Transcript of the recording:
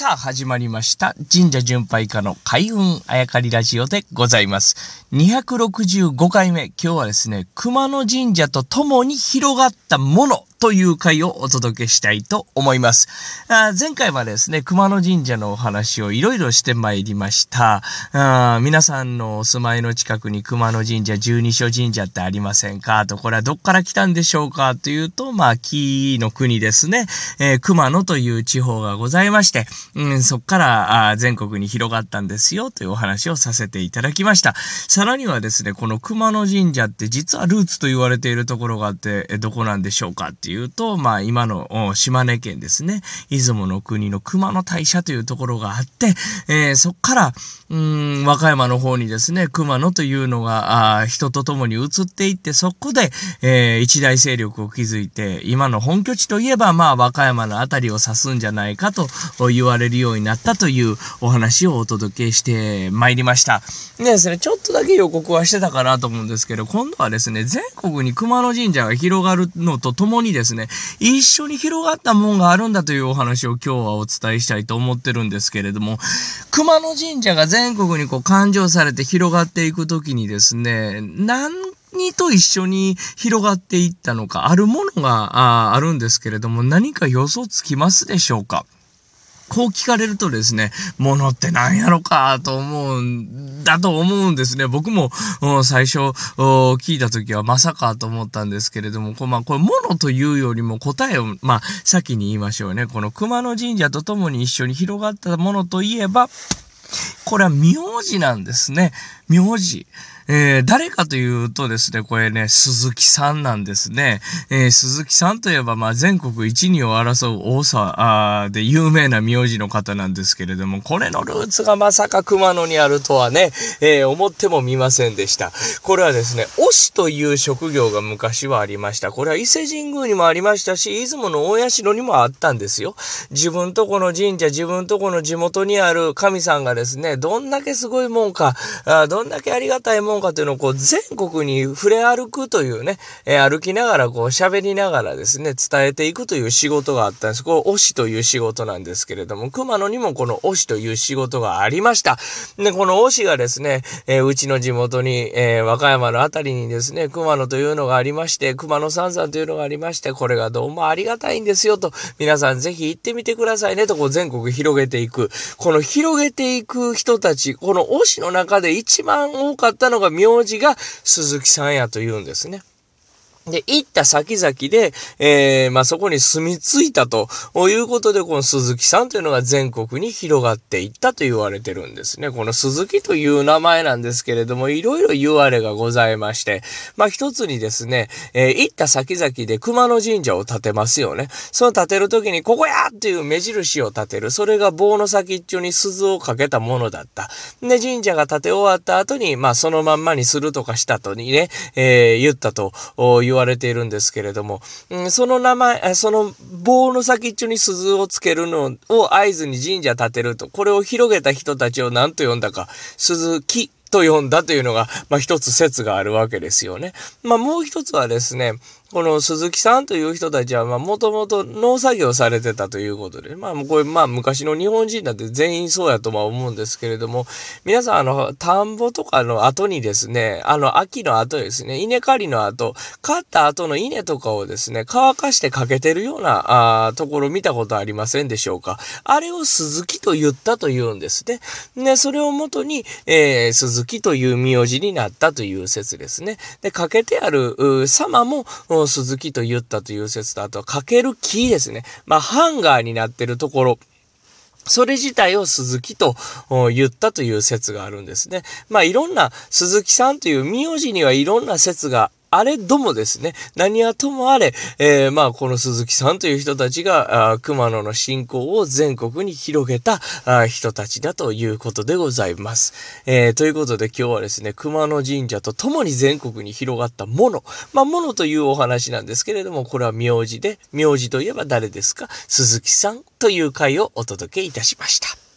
さあ始まりました。神社巡拝家の開運あやかりラジオでございます。265回目、今日はですね、熊野神社と共に広がったもの。という回をお届けしたいと思います。あ前回はですね、熊野神社のお話をいろいろしてまいりました。あ皆さんのお住まいの近くに熊野神社、十二所神社ってありませんか？と、これはどっから来たんでしょうかというと、まあ、木の国ですね、えー、熊野という地方がございまして、うん、そっからあ全国に広がったんですよというお話をさせていただきました。さらにはですね、この熊野神社って実はルーツと言われているところがあって、えどこなんでしょうかっていうと、まあ今の島根県ですね、出雲の国の熊野大社というところがあって、えー、そっから、うん、和歌山の方にですね、熊野というのが、あ人と共に移っていって、そこで、えー、一大勢力を築いて、今の本拠地といえば、まあ和歌山のあたりを指すんじゃないかと言われるようになったというお話をお届けしてまいりました。でですね、ちょっとだけ予告はしてたかなと思うんですけど、今度はですね、全国に熊野神社が広がるのとともにですね、ですね。一緒に広がったもんがあるんだというお話を今日はお伝えしたいと思ってるんですけれども、熊野神社が全国にこう勘定されて広がっていくときにですね、何と一緒に広がっていったのか、あるものがああるんですけれども、何か予想つきますでしょうか？こう聞かれるとですね、ものって何やろかと思うんだと思うんですね。僕も最初聞いた時はまさかと思ったんですけれども、こまあ、これものというよりも答えを、まあ、先に言いましょうね。この熊野神社と共に一緒に広がったものといえば、これは苗字なんですね。名字。えー、誰かというとですね、これね、鈴木さんなんですね。えー、鈴木さんといえば、まあ、全国一二を争う大沢で有名な名字の方なんですけれども、これのルーツがまさか熊野にあるとはね、えー、思ってもみませんでした。これはですね、推しという職業が昔はありました。これは伊勢神宮にもありましたし、出雲の大社にもあったんですよ。自分とこの神社、自分とこの地元にある神さんがですね、どんだけすごいもんか、あどんだけありがたいもんかというのをこう全国に触れ歩くというね、えー、歩きながらこう喋りながらですね、伝えていくという仕事があったんです。これ、推しという仕事なんですけれども、熊野にもこの推しという仕事がありました。で、この推しがですね、えー、うちの地元に、えー、和歌山のあたりにですね、熊野というのがありまして、熊野三山というのがありまして、これがどうもありがたいんですよと、皆さんぜひ行ってみてくださいねと、こう全国広げていく。この広げていく人たち、この推しの中で一番多かったのが名字が鈴木さんやというんですね。で、行った先々で、えー、まあ、そこに住み着いたということで、この鈴木さんというのが全国に広がっていったと言われてるんですね。この鈴木という名前なんですけれども、いろいろ言われがございまして、まあ、一つにですね、えー、行った先々で熊野神社を建てますよね。その建てる時に、ここやっていう目印を立てる。それが棒の先っちょに鈴をかけたものだった。で、神社が建て終わった後に、まあ、そのまんまにするとかしたとにね、えー、言ったと言われわれているんですけれども、うん、その名前、その棒の先っちょに鈴をつけるのを合図に神社建てると、これを広げた人たちを何と呼んだか、鈴木と呼んだというのが、まあ一つ説があるわけですよね。まあもう一つはですね、この鈴木さんという人たちは、まあ、もともと農作業されてたということで、まあ、これ、まあ、昔の日本人だって全員そうやとは思うんですけれども、皆さん、あの、田んぼとかの後にですね、あの、秋の後ですね、稲刈りの後、刈った後の稲とかをですね、乾かしてかけてるような、あところ見たことありませんでしょうか。あれを鈴木と言ったと言うんですね。ね、それをもとに、えー、鈴木という名字になったという説ですね。で、かけてある様も、鈴木と言ったという説と、あとはかける木ですね。まあ、ハンガーになってるところ。それ自体を鈴木と言ったという説があるんですね。まあいろんな鈴木さんという名字にはいろんな説があれどもですね、何はともあれ、えー、まあ、この鈴木さんという人たちが、あ熊野の信仰を全国に広げたあ人たちだということでございます。えー、ということで今日はですね、熊野神社と共に全国に広がったもの、まあ、ものというお話なんですけれども、これは名字で、名字といえば誰ですか？鈴木さんという回をお届けいたしました。